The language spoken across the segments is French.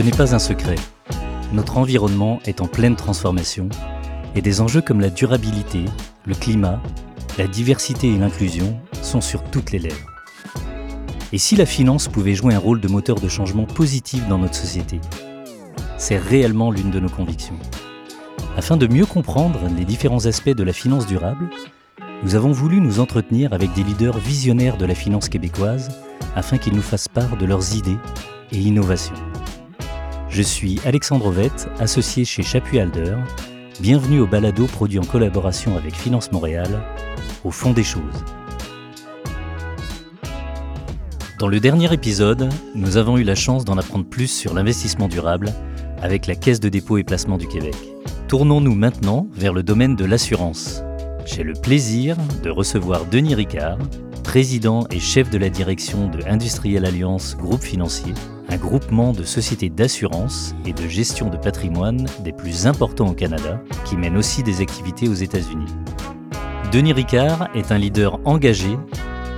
Ce n'est pas un secret. Notre environnement est en pleine transformation et des enjeux comme la durabilité, le climat, la diversité et l'inclusion sont sur toutes les lèvres. Et si la finance pouvait jouer un rôle de moteur de changement positif dans notre société C'est réellement l'une de nos convictions. Afin de mieux comprendre les différents aspects de la finance durable, nous avons voulu nous entretenir avec des leaders visionnaires de la finance québécoise afin qu'ils nous fassent part de leurs idées et innovations. Je suis Alexandre Ovette, associé chez Chapuis Alder. Bienvenue au balado produit en collaboration avec Finance Montréal, au fond des choses. Dans le dernier épisode, nous avons eu la chance d'en apprendre plus sur l'investissement durable avec la Caisse de dépôt et placement du Québec. Tournons-nous maintenant vers le domaine de l'assurance. J'ai le plaisir de recevoir Denis Ricard, président et chef de la direction de Industriel Alliance Groupe Financier, un groupement de sociétés d'assurance et de gestion de patrimoine des plus importants au Canada, qui mène aussi des activités aux États-Unis. Denis Ricard est un leader engagé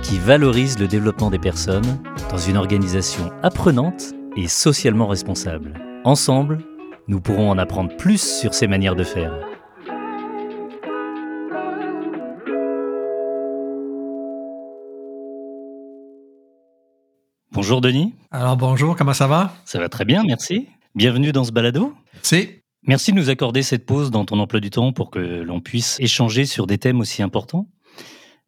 qui valorise le développement des personnes dans une organisation apprenante et socialement responsable. Ensemble, nous pourrons en apprendre plus sur ses manières de faire. Bonjour Denis. Alors bonjour, comment ça va? Ça va très bien, merci. Bienvenue dans ce balado. C'est. Merci de nous accorder cette pause dans ton emploi du temps pour que l'on puisse échanger sur des thèmes aussi importants.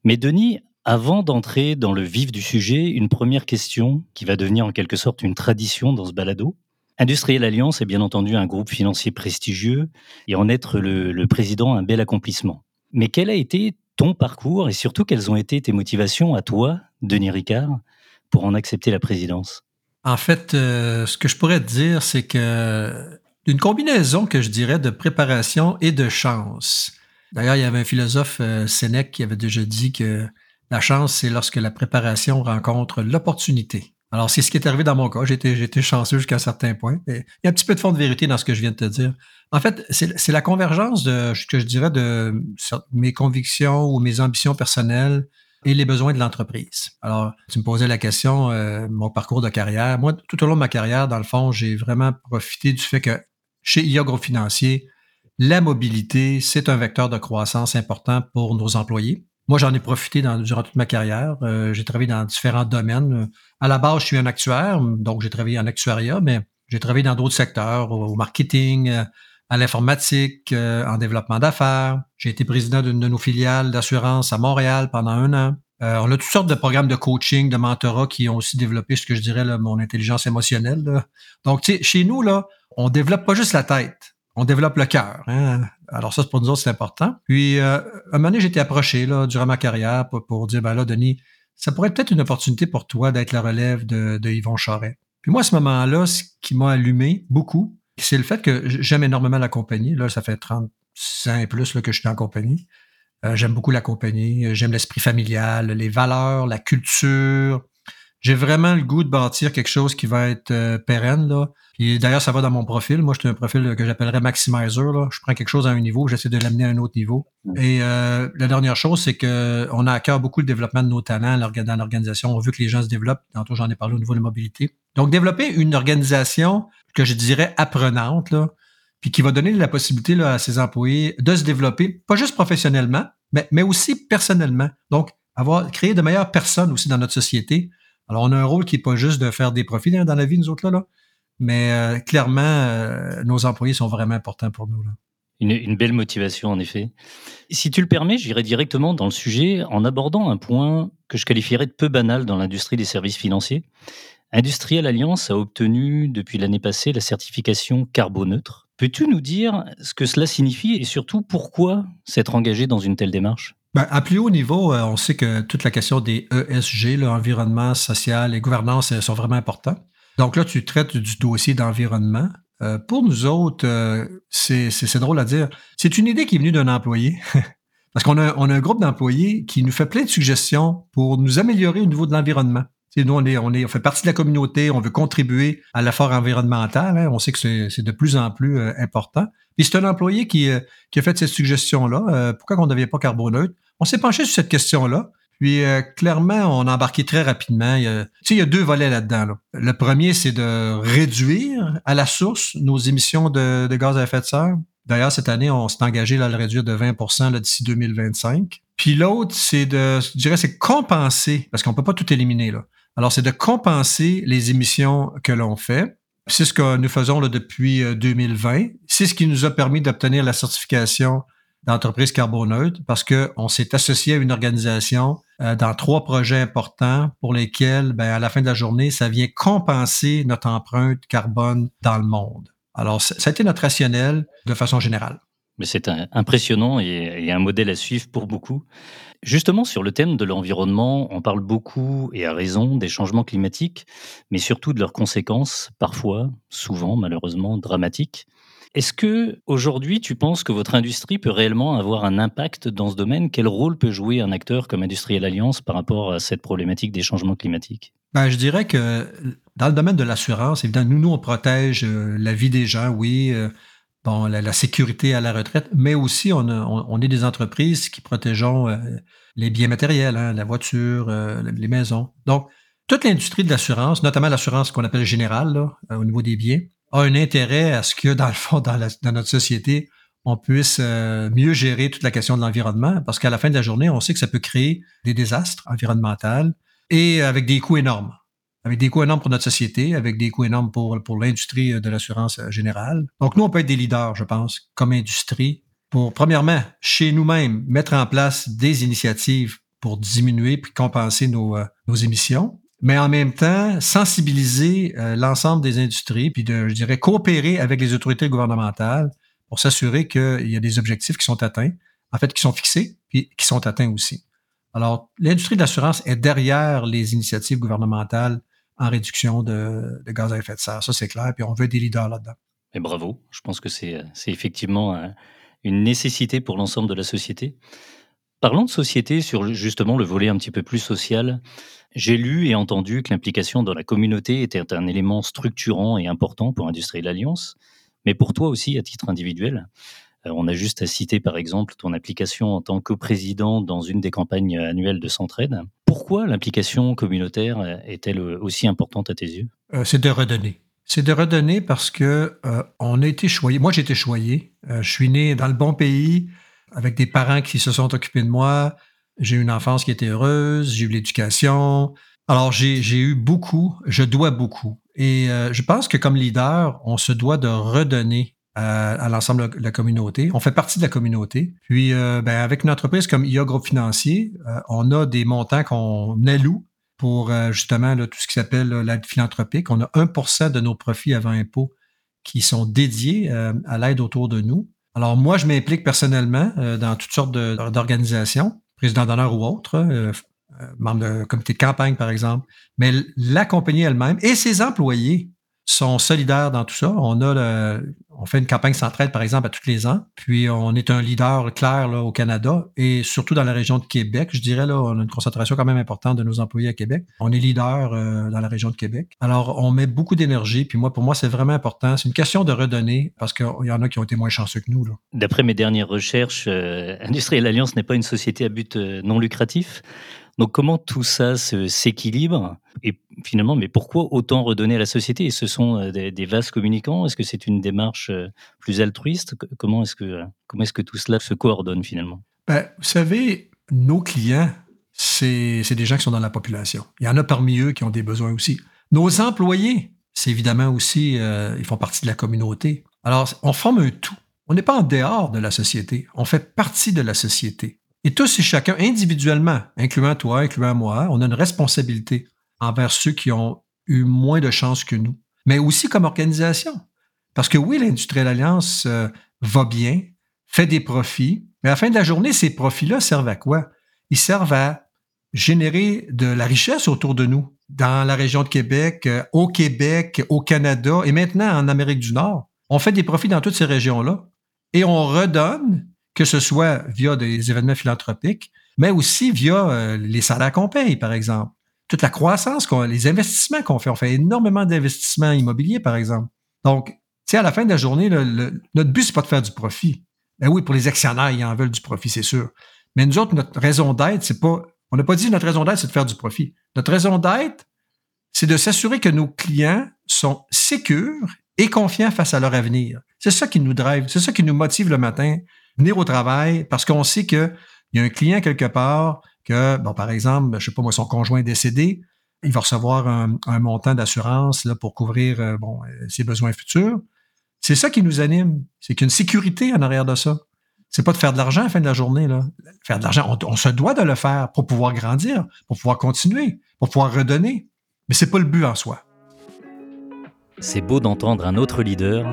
Mais Denis, avant d'entrer dans le vif du sujet, une première question qui va devenir en quelque sorte une tradition dans ce balado. Industriel Alliance est bien entendu un groupe financier prestigieux et en être le, le président un bel accomplissement. Mais quel a été ton parcours et surtout quelles ont été tes motivations à toi, Denis Ricard, pour en accepter la présidence? En fait, euh, ce que je pourrais te dire, c'est que une combinaison que je dirais de préparation et de chance. D'ailleurs, il y avait un philosophe, euh, Sénèque, qui avait déjà dit que la chance, c'est lorsque la préparation rencontre l'opportunité. Alors, c'est ce qui est arrivé dans mon cas. J'étais, j'étais chanceux jusqu'à un certain point. Il y a un petit peu de fond de vérité dans ce que je viens de te dire. En fait, c'est, c'est la convergence de ce que je dirais de mes convictions ou mes ambitions personnelles et les besoins de l'entreprise. Alors, tu me posais la question, euh, mon parcours de carrière. Moi, tout au long de ma carrière, dans le fond, j'ai vraiment profité du fait que chez IA Financier, la mobilité, c'est un vecteur de croissance important pour nos employés. Moi, j'en ai profité durant toute ma carrière. Euh, j'ai travaillé dans différents domaines. À la base, je suis un actuaire, donc j'ai travaillé en actuariat, mais j'ai travaillé dans d'autres secteurs, au, marketing, euh, à l'informatique, euh, en développement d'affaires. J'ai été président d'une de nos filiales d'assurance à Montréal pendant un an. on a toutes sortes de programmes de coaching, de mentorat qui ont aussi développé ce que je dirais là, mon intelligence émotionnelle. Là. Donc, tu sais, chez nous, là, on développe pas juste la tête on développe le cœur. Hein. Alors ça, pour nous autres, c'est important. Puis, euh, un moment donné, j'ai été approché durant ma carrière pour, dire, ben là, Denis, ça pourrait être peut-être une opportunité pour toi d'être la relève de, Yvon Charret. Puis moi, à ce moment-là, ce qui m'a allumé beaucoup, c'est le fait que j'aime énormément la compagnie. Là, ça fait 30 ans et plus que je suis en compagnie. Euh, j'aime beaucoup la compagnie. J'aime l'esprit familial, les valeurs, la culture. J'ai vraiment le goût de bâtir quelque chose qui va être euh, pérenne. Là. Puis d'ailleurs, ça va dans mon profil. Moi, je suis un profil que j'appellerais maximizer. Là. Je prends quelque chose à un niveau, j'essaie de l'amener à un autre niveau. Et euh, la dernière chose, c'est qu'on a à cœur beaucoup le développement de nos talents dans l'organisation. On veut que les gens se développent. Tantôt, j'en ai parlé au niveau de la mobilité. Donc, développer une organisation que je dirais apprenante, là, puis qui va donner la possibilité là, à ses employés de se développer, pas juste professionnellement, mais, mais aussi personnellement. Donc, avoir créé de meilleures personnes aussi dans notre société. Alors, on a un rôle qui n'est pas juste de faire des profits dans la vie, nous autres, là, là mais euh, clairement, euh, nos employés sont vraiment importants pour nous. Là. Une, une, belle motivation, en effet. Si tu le permets, j'irai directement dans le sujet en abordant un point que je qualifierais de peu banal dans l'industrie des services financiers. Industriel Alliance a obtenu depuis l'année passée la certification carboneutre. Peux-tu nous dire ce que cela signifie et surtout pourquoi s'être engagé dans une telle démarche? Ben, à plus haut niveau, euh, on sait que toute la question des ESG, l'environnement social et gouvernance, sont vraiment importants. Donc là, tu traites du dossier d'environnement. Euh, pour nous autres, euh, c'est drôle à dire. C'est une idée qui est venue d'un employé. Parce qu'on a, on a un groupe d'employés qui nous fait plein de suggestions pour nous améliorer au niveau de l'environnement. Nous, on, est, on, est, on fait partie de la communauté, on veut contribuer à l'effort environnemental. Hein. On sait que c'est de plus en plus important. Puis c'est un employé qui, qui a fait cette suggestion-là. pourquoi on ne devient pas carboneutre? On s'est penché sur cette question-là. Puis euh, clairement, on a embarqué très rapidement. Il y a, il y a deux volets là-dedans. Le premier, c'est de réduire à la source nos émissions de, gaz à effet de serre. D'ailleurs, cette année, on s'est engagé à le réduire de 20% d'ici 2025. Puis l'autre, c'est de, je dirais, c'est compenser, parce qu'on peut pas tout éliminer là. Alors, c'est de compenser les émissions que l'on fait. C'est ce que nous faisons là, depuis 2020. Euh, c'est ce qui nous a permis d'obtenir la certification d'entreprise carboneutre parce qu'on s'est associé à une organisation euh, dans trois projets importants pour lesquels, ben, à la fin de la journée, ça vient compenser notre empreinte carbone dans le monde. Alors, ça a été notre rationnel de façon générale. Mais c'est impressionnant et, un modèle à suivre pour beaucoup. Justement, sur le thème de l'environnement, on parle beaucoup, et à raison, des changements climatiques, mais surtout de leurs conséquences, parfois, souvent, malheureusement, dramatiques. Est-ce que aujourd'hui, tu penses que votre industrie peut réellement avoir un impact dans ce domaine? Quel rôle peut jouer un acteur comme Industriel Alliance par rapport à cette problématique des changements climatiques? Ben, Je dirais que dans le domaine de l'assurance, évidemment, nous, nous, on protège euh, la vie des gens, oui, euh, la, sécurité à la retraite, mais aussi on, on, est des entreprises qui protégeons euh, les biens matériels, hein, la voiture, les maisons. Donc, toute l'industrie de l'assurance, notamment l'assurance qu'on appelle générale au niveau des biens, a un intérêt à ce que, dans le fond, dans, notre société, on puisse euh, mieux gérer toute la question de l'environnement, parce qu'à la fin de la journée, on sait que ça peut créer des désastres environnementaux et avec des coûts énormes. Avec des coûts énormes pour notre société, avec des coûts énormes pour, pour l'industrie de l'assurance euh, générale. Donc, nous, on peut être des leaders, je pense, comme industrie, pour, premièrement, chez nous-mêmes, mettre en place des initiatives pour diminuer puis compenser nos, euh, nos émissions mais en même temps, sensibiliser euh, l'ensemble des industries, puis de, je dirais, coopérer avec les autorités gouvernementales pour s'assurer qu'il y a des objectifs qui sont atteints, en fait, qui sont fixés, puis qui sont atteints aussi. Alors, l'industrie de l'assurance est derrière les initiatives gouvernementales en réduction de, gaz à effet de serre. Ça, c'est clair, puis on veut des leaders là-dedans. Et bravo. Je pense que c'est effectivement euh, une nécessité pour l'ensemble de la société. Parlons de société sur justement le volet un petit peu plus social. J'ai lu et entendu que l'implication dans la communauté était un élément structurant et important pour Industriel Alliance, mais pour toi aussi à titre individuel. Euh, on a juste à citer par exemple ton application en tant que président dans une des campagnes annuelles de Centraide. Pourquoi l'implication communautaire est-elle aussi importante à tes yeux? Euh, C'est de redonner. C'est de redonner parce que euh, on a été choyé. Moi, j'ai été choyé. je suis né dans le bon pays avec des parents qui se sont occupés de moi. J'ai eu une enfance qui était heureuse, j'ai eu l'éducation. Alors, j'ai eu beaucoup, je dois beaucoup. Et euh, je pense que comme leader, on se doit de redonner à, l'ensemble de la communauté. On fait partie de la communauté. Puis, euh, ben, avec une entreprise comme IA Groupe Financier, euh, on a des montants qu'on alloue pour justement tout ce qui s'appelle l'aide philanthropique. On a 1% de nos profits avant impôt qui sont dédiés à l'aide autour de nous. Alors, moi, je m'implique personnellement dans toutes sortes d'organisations président d'honneur ou autre, euh, euh, membre du comité de campagne, par exemple. Mais la compagnie elle-même et ses employés sont solidaires dans tout ça. On a on fait une campagne centrale, par exemple, à tous les ans. Puis on est un leader clair là, au Canada et surtout dans la région de Québec. Je dirais là, on a une concentration quand même importante de nos employés à Québec. On est leader euh, dans la région de Québec. Alors on met beaucoup d'énergie. Puis moi, pour moi, c'est vraiment important. C'est une question de redonner parce qu'il y en a qui ont été moins chanceux que nous. D'après mes dernières recherches, euh, Industriel Alliance n'est pas une société à but euh, non lucratif. Donc comment tout ça s'équilibre Et finalement, mais pourquoi autant redonner à la société? Et ce sont euh, des, vases communicants? Est-ce que c'est une démarche euh, plus altruiste? Comment est-ce que, est que tout cela se coordonne finalement? Ben, Vous savez, nos clients, c'est des gens qui sont dans la population. Il y en a parmi eux qui ont des besoins aussi. Nos employés, c'est évidemment aussi, euh, ils font partie de la communauté. Alors, on forme un tout. On n'est pas en dehors de la société, on fait partie de la société. Et tous et chacun, individuellement, incluant toi, incluant moi, on a une responsabilité envers ceux qui ont eu moins de chance que nous, mais aussi comme organisation. Parce que oui, l'Industrielle Alliance euh, va bien, fait des profits, mais à la fin de la journée, ces profits-là servent à quoi? Ils servent à générer de la richesse autour de nous, dans la région de Québec, euh, au Québec, au Canada et maintenant en Amérique du Nord. On fait des profits dans toutes ces régions-là et on redonne que ce soit via des événements philanthropiques, mais aussi via euh, les salaires qu'on paye, par exemple. Toute la croissance, les investissements qu'on fait. On fait énormément d'investissements immobiliers, par exemple. Donc, tu sais, à la fin de la journée, notre but, c'est pas de faire du profit. Ben oui, pour les actionnaires, ils en veulent du profit, c'est sûr. Mais nous autres, notre raison d'être, c'est pas, On n'a pas dit notre raison d'être, c'est de faire du profit. Notre raison d'être, c'est de s'assurer que nos clients sont sécures et confiants face à leur avenir. C'est ça qui nous drive, c'est ça qui nous motive le matin, venir au travail, parce qu'on sait qu'il y a un client quelque part que, bon, par exemple, je sais pas moi, son conjoint est décédé, il va recevoir un, montant d'assurance pour couvrir euh, euh, ses besoins futurs. C'est ça qui nous anime. C'est qu'il y a une sécurité en arrière de ça. C'est pas de faire de l'argent à la fin de la journée. Faire de l'argent, on, se doit de le faire pour pouvoir grandir, pour pouvoir continuer, pour pouvoir redonner. Mais c'est pas le but en soi. C'est beau d'entendre un autre leader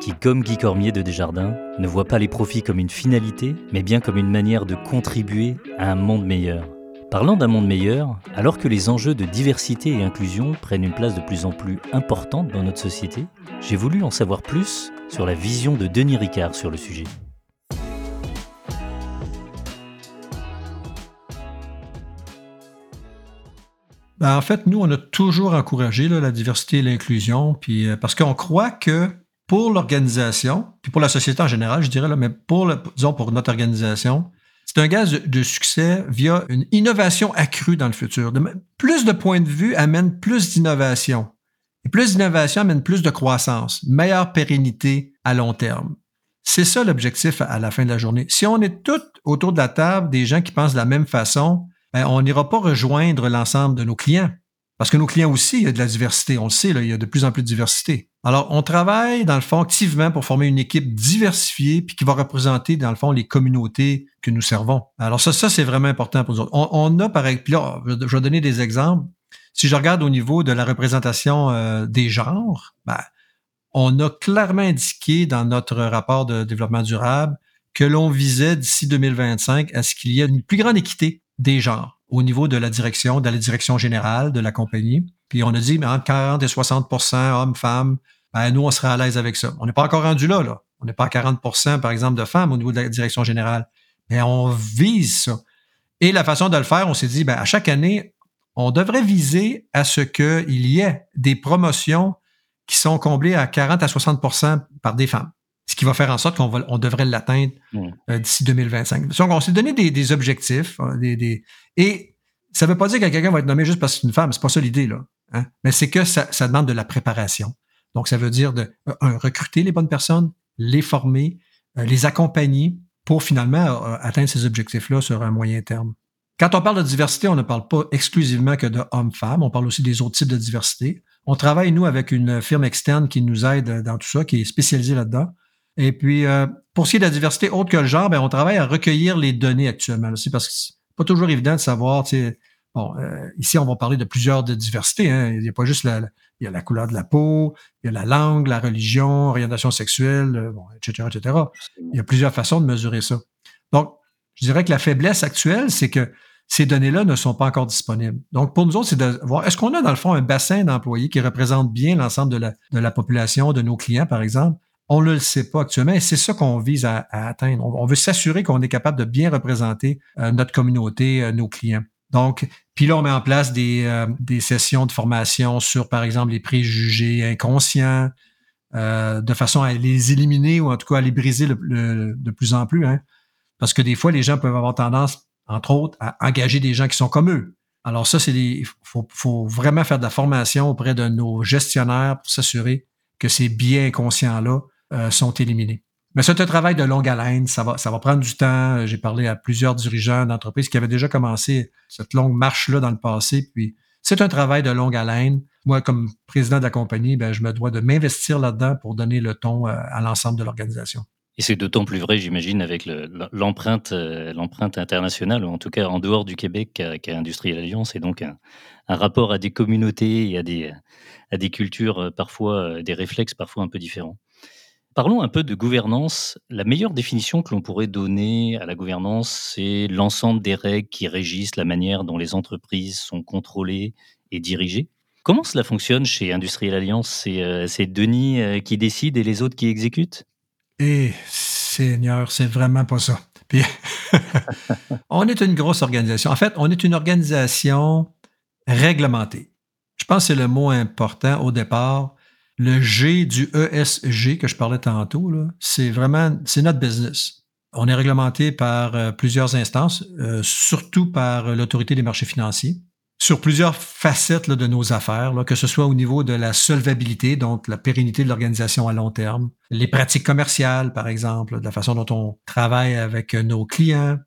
qui, comme Guy Cormier de Desjardins, ne voit pas les profits comme une finalité, mais bien comme une manière de contribuer à un monde meilleur. Parlant d'un monde meilleur, alors que les enjeux de diversité et inclusion prennent une place de plus en plus importante dans notre société, j'ai voulu en savoir plus sur la vision de Denis Ricard sur le sujet. Ben, en fait, nous, on a toujours encouragé la diversité et l'inclusion, puis euh, parce qu'on croit que pour l'organisation, puis pour la société en général, je dirais, mais pour notre organisation, c'est un gaz de succès via une innovation accrue dans le futur. plus de points de vue amène plus d'innovation. Et plus d'innovation amène plus de croissance, meilleure pérennité à long terme. C'est ça l'objectif à la fin de la journée. Si on est tous autour de la table des gens qui pensent de la même façon, ben, on n'ira pas rejoindre l'ensemble de nos clients. Parce que nos clients aussi, il y a de la diversité. On le sait, là, il y a de plus en plus de diversité. Alors, on travaille, dans le fond, activement pour former une équipe diversifiée puis qui va représenter, dans le fond, les communautés que nous servons. Alors, ça, ça c'est vraiment important pour nous autres. On, a, par exemple, là, je vais donner des exemples. Si je regarde au niveau de la représentation euh, des genres, ben, on a clairement indiqué dans notre rapport de développement durable que l'on visait d'ici 2025 à ce qu'il y ait une plus grande équité des genres au niveau de la direction, de la direction générale de la compagnie. Puis on a dit, mais entre 40 et 60% hommes, femmes, ben, nous, on serait à l'aise avec ça. On n'est pas encore rendu là, là. On n'est pas à 40% par exemple, de femmes au niveau de la direction générale. Mais on vise ça. Et la façon de le faire, on s'est dit, ben, à chaque année, on devrait viser à ce qu'il y ait des promotions qui sont comblées à 40 à 60% par des femmes ce qui va faire en sorte qu'on on devrait l'atteindre euh, d'ici 2025. Donc, on s'est donné des, objectifs, hein, des, et ça ne veut pas dire que quelqu'un va être nommé juste parce que c'est une femme, c'est pas ça l'idée, là. Hein. Mais c'est que ça, demande de la préparation. Donc, ça veut dire de euh, recruter les bonnes personnes, les former, euh, les accompagner pour finalement atteindre ces objectifs-là sur un moyen terme. Quand on parle de diversité, on ne parle pas exclusivement que de hommes-femmes, on parle aussi des autres types de diversité. On travaille, nous, avec une firme externe qui nous aide dans tout ça, qui est spécialisée là-dedans. Et puis, euh, pour ce qui est de la diversité autre que le genre, ben, on travaille à recueillir les données actuellement aussi parce que c'est pas toujours évident de savoir, tu sais, bon, euh, ici, on va parler de plusieurs de diversités. Hein. Il n'y a pas juste la, il y a la couleur de la peau, il y a la langue, la religion, orientation sexuelle, euh, bon, etc., etc. Il y a plusieurs façons de mesurer ça. Donc, je dirais que la faiblesse actuelle, c'est que ces données-là ne sont pas encore disponibles. Donc, pour nous autres, c'est de voir, est-ce qu'on a dans le fond un bassin d'employés qui représente bien l'ensemble de la, de la population, de nos clients, par exemple, on ne le sait pas actuellement et c'est ça qu'on vise à, atteindre. On, veut s'assurer qu'on est capable de bien représenter euh, notre communauté, euh, nos clients. Donc, puis là, on met en place des, euh, sessions de formation sur, par exemple, les préjugés inconscients, de façon à les éliminer ou en tout cas à les briser de plus en plus. Hein. Parce que des fois, les gens peuvent avoir tendance, entre autres, à engager des gens qui sont comme eux. Alors ça, c'est il faut, faut, vraiment faire de la formation auprès de nos gestionnaires pour s'assurer que ces biais inconscients-là euh, sont éliminés. Mais c'est un travail de longue haleine, ça va, ça va prendre du temps. J'ai parlé à plusieurs dirigeants d'entreprises qui avaient déjà commencé cette longue marche-là dans le passé. Puis c'est un travail de longue haleine. Moi, comme président de la compagnie, ben, je me dois de m'investir là-dedans pour donner le ton euh, à l'ensemble de l'organisation. Et c'est d'autant plus vrai, j'imagine, avec l'empreinte euh, l'empreinte internationale, ou en tout cas en dehors du Québec, qu'a Industriel Alliance, et donc un, un, rapport à des communautés et à des, à des cultures parfois, des réflexes parfois un peu différents. Parlons un peu de gouvernance. La meilleure définition que l'on pourrait donner à la gouvernance, c'est l'ensemble des règles qui régissent la manière dont les entreprises sont contrôlées et dirigées. Comment cela fonctionne chez Industriel Alliance? C'est euh, Denis euh, qui décide et les autres qui exécutent? Eh, Seigneur, c'est vraiment pas ça. On est une grosse organisation. En fait, on est une organisation réglementée. Je pense que c'est le mot important au départ le G du ESG que je parlais tantôt, c'est vraiment, c'est notre business. On est réglementé par euh, plusieurs instances, euh, surtout par l'autorité des marchés financiers, sur plusieurs facettes de nos affaires, que ce soit au niveau de la solvabilité, donc la pérennité de l'organisation à long terme, les pratiques commerciales, par exemple, de la façon dont on travaille avec nos clients,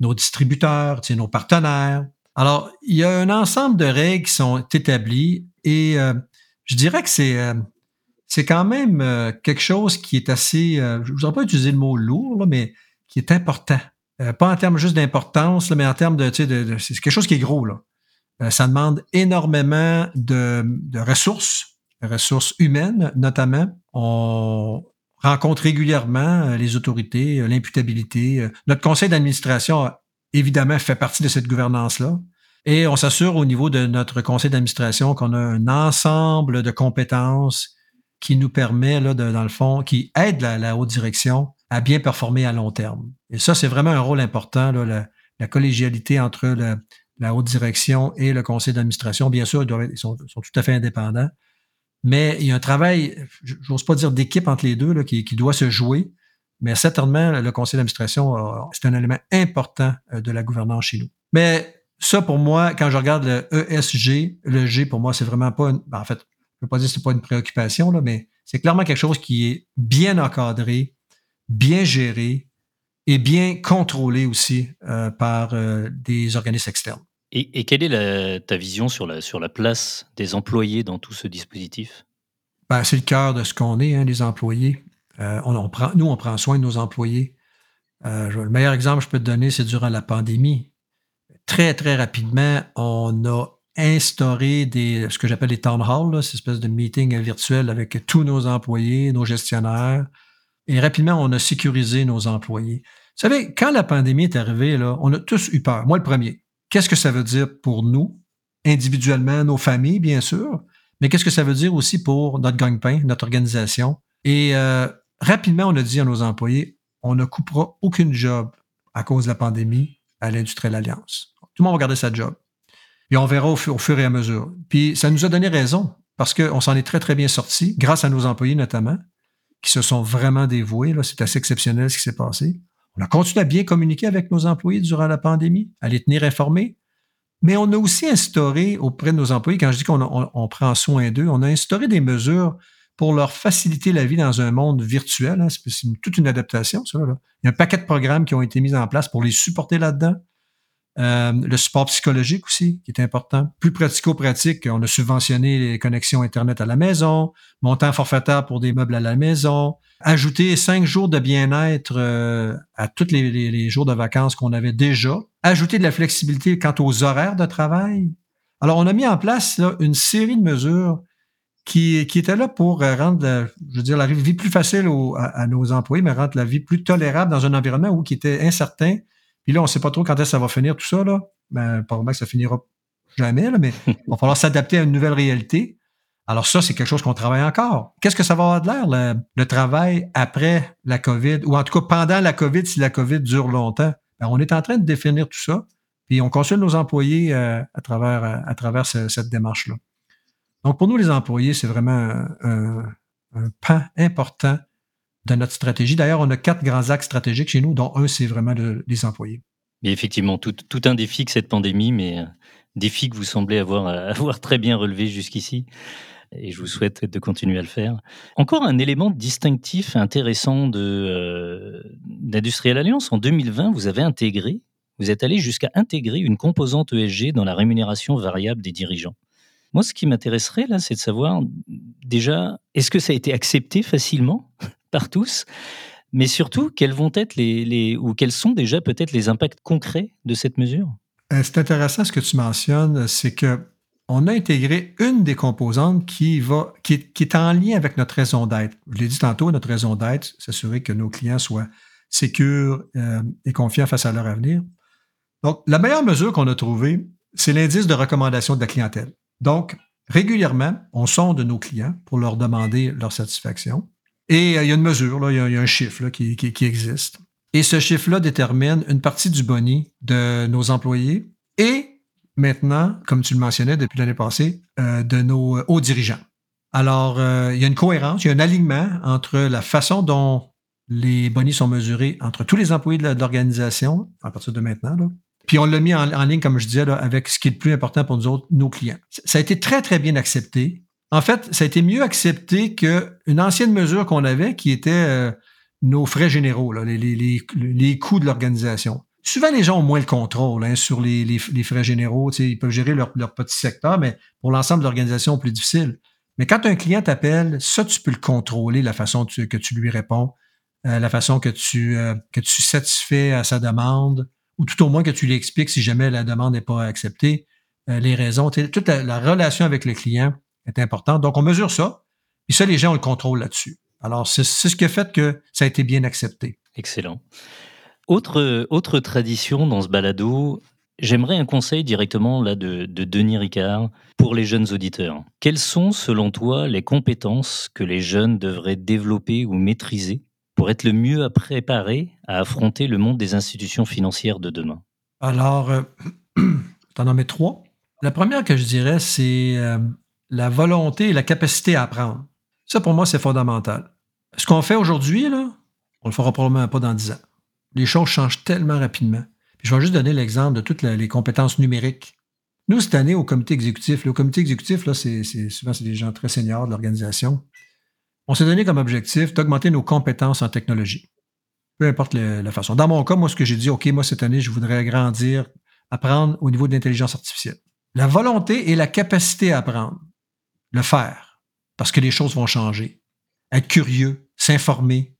nos distributeurs, nos partenaires. Alors, il y a un ensemble de règles qui sont établies et euh, je dirais que c'est c'est quand même quelque chose qui est assez, je ne voudrais pas utiliser le mot lourd, mais qui est important. Euh, pas en termes juste d'importance, mais en termes de, de, c'est quelque chose qui est gros. Là. Euh, ça demande énormément de, de, ressources, ressources humaines notamment. On rencontre régulièrement euh, les autorités, l'imputabilité. Notre conseil d'administration, évidemment, fait partie de cette gouvernance-là. Et on s'assure au niveau de notre conseil d'administration qu'on a un ensemble de compétences qui nous permet, là, dans le fond, qui aide la, haute direction à bien performer à long terme. Et ça, c'est vraiment un rôle important, là, la, collégialité entre la haute direction et le conseil d'administration. Bien sûr, ils, sont, tout à fait indépendants, mais il y a un travail, j'ose pas dire d'équipe entre les deux, là, qui, doit se jouer, mais certainement, le conseil d'administration, c'est un élément important euh, de la gouvernance chez nous. Mais ça, pour moi, quand je regarde le ESG, le G, pour moi, c'est vraiment pas une, ben, en fait, je ne veux pas dire que c'est pas une préoccupation, là, mais c'est clairement quelque chose qui est bien encadré, bien géré et bien contrôlé aussi euh, par euh, des organismes externes. Et, quelle est ta vision sur la, sur la place des employés dans tout ce dispositif? Ben, c'est le cœur de ce qu'on est, hein, les employés. Euh, on, prend, nous, on prend soin de nos employés. le meilleur exemple que je peux te donner, c'est durant la pandémie. Très, très rapidement, on a instauré des, ce que j'appelle les town halls, cette espèce de meeting virtuel avec tous nos employés, nos gestionnaires, et rapidement, on a sécurisé nos employés. Vous savez, quand la pandémie est arrivée, là, on a tous eu peur. Moi, le premier. Qu'est-ce que ça veut dire pour nous, individuellement, nos familles, bien sûr, mais qu'est-ce que ça veut dire aussi pour notre gang-pain, notre organisation? Et euh, rapidement, on a dit à nos employés, on ne coupera aucune job à cause de la pandémie à l'Industrielle Alliance. Tout le monde va garder sa job. Et on verra au fur, et à mesure. Puis ça nous a donné raison, parce qu'on s'en est très, très bien sorti, grâce à nos employés notamment qui se sont vraiment dévoués. C'est assez exceptionnel ce qui s'est passé. On a continué à bien communiquer avec nos employés durant la pandémie, à les tenir informés. Mais on a aussi instauré auprès de nos employés, quand je dis qu'on prend soin d'eux, on a instauré des mesures pour leur faciliter la vie dans un monde virtuel. Hein. C'est toute une adaptation, ça. Il y a un paquet de programmes qui ont été mis en place pour les supporter là-dedans. Euh, le support psychologique aussi, qui est important. Plus pratico-pratique, on a subventionné les connexions Internet à la maison, montant forfaitaire pour des meubles à la maison, ajouter cinq jours de bien-être euh, à tous les, jours de vacances qu'on avait déjà, ajouter de la flexibilité quant aux horaires de travail. Alors, on a mis en place une série de mesures qui, étaient là pour euh, rendre, la vie plus facile à, à, nos employés, mais rendre la vie plus tolérable dans un environnement où qui était incertain, puis là, on ne sait pas trop quand est-ce que ça va finir tout ça. Là. Ben, probablement que ça finira jamais, là, mais il va falloir s'adapter à une nouvelle réalité. Alors ça, c'est quelque chose qu'on travaille encore. Qu'est-ce que ça va avoir de l'air, le, travail après la COVID, ou en tout cas pendant la COVID, si la COVID dure longtemps? Ben, on est en train de définir tout ça, puis on consulte nos employés euh, à travers, à travers cette démarche-là. Donc pour nous, les employés, c'est vraiment un, un pan important de notre stratégie. D'ailleurs, on a quatre grands axes stratégiques chez nous, dont un, c'est vraiment les employés. Et effectivement, tout, un défi que cette pandémie, mais euh, défi que vous semblez avoir, euh, avoir très bien relevé jusqu'ici. Et je vous souhaite de continuer à le faire. Encore un élément distinctif intéressant de euh, d'Industrial Alliance. En 2020, vous avez intégré, vous êtes allé jusqu'à intégrer une composante ESG dans la rémunération variable des dirigeants. Moi, ce qui m'intéresserait là, c'est de savoir déjà, est-ce que ça a été accepté facilement? Par tous mais surtout, quels vont être les, ou quels sont déjà peut-être les impacts concrets de cette mesure? Euh, C'est intéressant ce que tu mentionnes, c'est que on a intégré une des composantes qui, va, qui, est, en lien avec notre raison d'être. Je l'ai dit tantôt, notre raison d'être, s'assurer que nos clients soient sécures euh, et confiants face à leur avenir. Donc, la meilleure mesure qu'on a trouvée, c'est l'indice de recommandation de la clientèle. Donc, régulièrement, on sonde nos clients pour leur demander leur satisfaction. Et euh, il y a une mesure, là, il, y a, un chiffre qui, existe. Et ce chiffre-là détermine une partie du boni de nos employés et maintenant, comme tu le mentionnais depuis l'année passée, euh, de nos hauts dirigeants. Alors, euh, il y a une cohérence, il y a un alignement entre la façon dont Les bonus sont mesurés entre tous les employés de l'organisation à partir de maintenant. Puis on l'a mis en, ligne, comme je disais, avec ce qui est le plus important pour nous autres, nos clients. Ça a été très, très bien accepté. En fait, ça a été mieux accepté qu'une ancienne mesure qu'on avait qui était euh, nos frais généraux, les, coûts de l'organisation. Souvent, les gens ont moins le contrôle hein, sur les, frais généraux. Ils peuvent gérer leur, petit secteur, mais pour l'ensemble de l'organisation, plus difficile. Mais quand un client t'appelle, ça, tu peux le contrôler, la façon que tu lui réponds, euh, la façon que tu, euh, que tu satisfais à sa demande, ou tout au moins que tu lui expliques si jamais la demande n'est pas acceptée, les raisons. Toute la relation avec le client est important. Donc, on mesure ça. Et ça, les gens ont le contrôle là-dessus. Alors, c'est ce qui a fait que ça a été bien accepté. Excellent. Autre, autre tradition dans ce balado, j'aimerais un conseil directement là de, de, Denis Ricard pour les jeunes auditeurs. Quelles sont, selon toi, les compétences que les jeunes devraient développer ou maîtriser pour être le mieux préparés à affronter le monde des institutions financières de demain? Alors, euh, en mets trois. La première que je dirais, c'est euh, la volonté et la capacité à apprendre. Ça, pour moi, c'est fondamental. Ce qu'on fait aujourd'hui, là, on le fera probablement pas dans dix ans. Les choses changent tellement rapidement. je vais juste donner l'exemple de toutes les compétences numériques. Nous, cette année, au comité exécutif, le comité exécutif, là, c'est, souvent des gens très seniors de l'organisation. On s'est donné comme objectif d'augmenter nos compétences en technologie. Peu importe la façon. Dans mon cas, moi, ce que j'ai dit, OK, moi, cette année, je voudrais agrandir, apprendre au niveau de l'intelligence artificielle. La volonté et la capacité à apprendre le faire, parce que les choses vont changer. Être curieux, s'informer.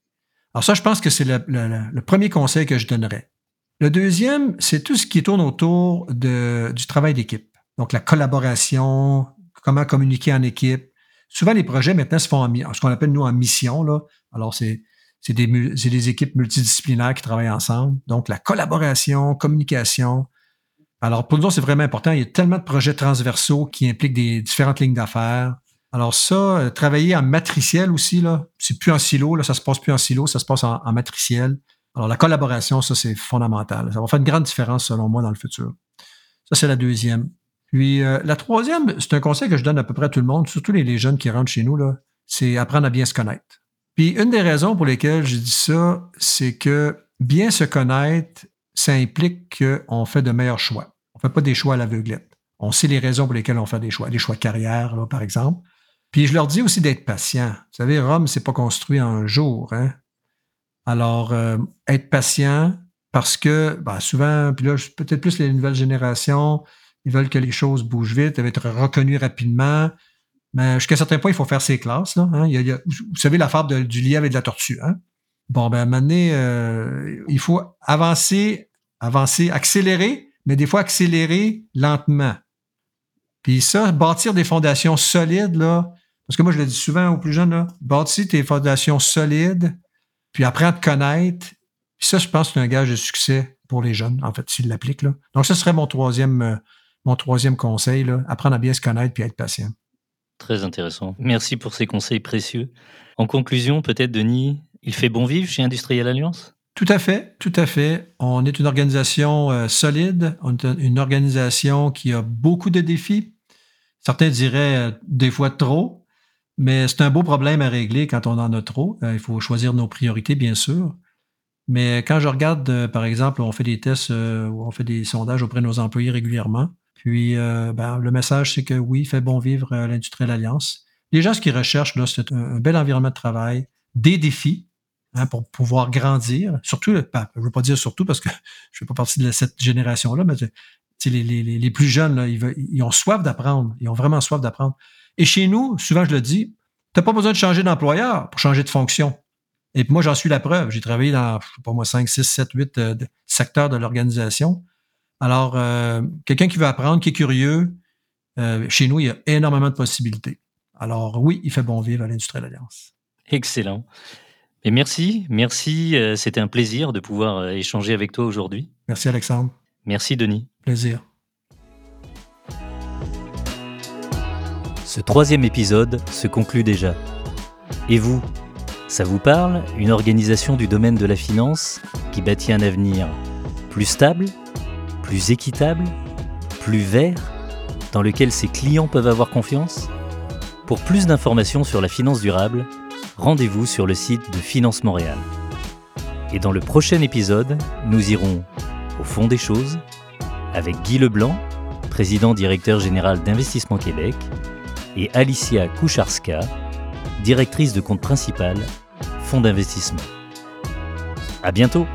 Alors ça, je pense que c'est le, premier conseil que je donnerais. Le deuxième, c'est tout ce qui tourne autour du travail d'équipe. Donc la collaboration, comment communiquer en équipe. Souvent, les projets maintenant se font en ce qu'on appelle nous en mission. Alors, c'est des, des équipes multidisciplinaires qui travaillent ensemble. Donc, la collaboration, communication, alors, pour nous, c'est vraiment important. Il y a tellement de projets transversaux qui impliquent des différentes lignes d'affaires. Alors, ça, euh, travailler en matriciel aussi, là, c'est plus en silo, là, ça se passe plus en silo, ça se passe en, matriciel. Alors, la collaboration, ça, c'est fondamental. Ça va faire une grande différence, selon moi, dans le futur. Ça, c'est la deuxième. Puis, euh, la troisième, c'est un conseil que je donne à peu près à tout le monde, surtout les, jeunes qui rentrent chez nous, là, c'est apprendre à bien se connaître. Puis, une des raisons pour lesquelles je dis ça, c'est que bien se connaître, ça implique qu'on fait de meilleurs choix. On ne fait pas des choix à l'aveuglette. On sait les raisons pour lesquelles on fait des choix, des choix carrière, là, par exemple. Puis je leur dis aussi d'être patient. Vous savez, Rome, c'est pas construit en un jour. Hein? Alors, euh, être patient parce que ben, souvent, puis là, peut-être plus les nouvelles générations, ils veulent que les choses bougent vite, être reconnus rapidement. Mais jusqu'à un certain point, il faut faire ses classes. Là, hein? vous savez la fable du lièvre et de la tortue. Hein? Bon, ben, à un moment donné, euh, il faut avancer, avancer, accélérer, mais des fois accélérer lentement. Puis ça, bâtir des fondations solides, là, parce que moi, je le dis souvent aux plus jeunes, là, bâtir tes fondations solides, puis apprendre à te connaître. Puis ça, je pense que c'est un gage de succès pour les jeunes, en fait, s'ils l'appliquent. Donc, ce serait mon troisième, euh, mon troisième conseil, là, apprendre à bien se connaître puis être patient. Très intéressant. Merci pour ces conseils précieux. En conclusion, peut-être, Denis, il fait bon vivre chez Industriel Alliance? Tout à fait, tout à fait. On est une organisation euh, solide, on est une organisation qui a beaucoup de défis. Certains diraient euh, des fois trop, mais c'est un beau problème à régler quand on en a trop. Euh, il faut choisir nos priorités, bien sûr. Mais quand je regarde, par exemple, on fait des tests, on fait des sondages auprès de nos employés régulièrement. Puis ben, le message, c'est que oui, fait bon vivre à l'Industriel Alliance. Les gens, ce qu'ils recherchent, c'est un bel environnement de travail, des défis, Hein, pour pouvoir grandir. Surtout, je ne veux pas dire surtout parce que je ne fais pas partie de cette génération-là, mais les, les, plus jeunes, ils, ont soif d'apprendre. Ils ont vraiment soif d'apprendre. Et chez nous, souvent, je le dis, tu n'as pas besoin de changer d'employeur pour changer de fonction. Et moi, j'en suis la preuve. J'ai travaillé dans, je sais pas moi, 5, 6, 7, 8 secteurs de l'organisation. Alors, euh, quelqu'un qui veut apprendre, qui est curieux, euh, chez nous, il y a énormément de possibilités. Alors, oui, il fait bon vivre à l'Industrie Alliance. Excellent. Et merci, merci. Euh, c'était un plaisir de pouvoir euh, échanger avec toi aujourd'hui. Merci Alexandre. Merci Denis. Plaisir. Ce troisième épisode se conclut déjà. Et vous Ça vous parle Une organisation du domaine de la finance qui bâtit un avenir plus stable, plus équitable, plus vert, dans lequel ses clients peuvent avoir confiance? Pour plus d'informations sur la finance durable, rendez-vous sur le site de Finance Montréal. Et dans le prochain épisode, nous irons au fond des choses avec Guy Leblanc, président directeur général d'Investissement Québec, et Alicia Koucharska, directrice de compte principal, fonds d'investissement. À bientôt!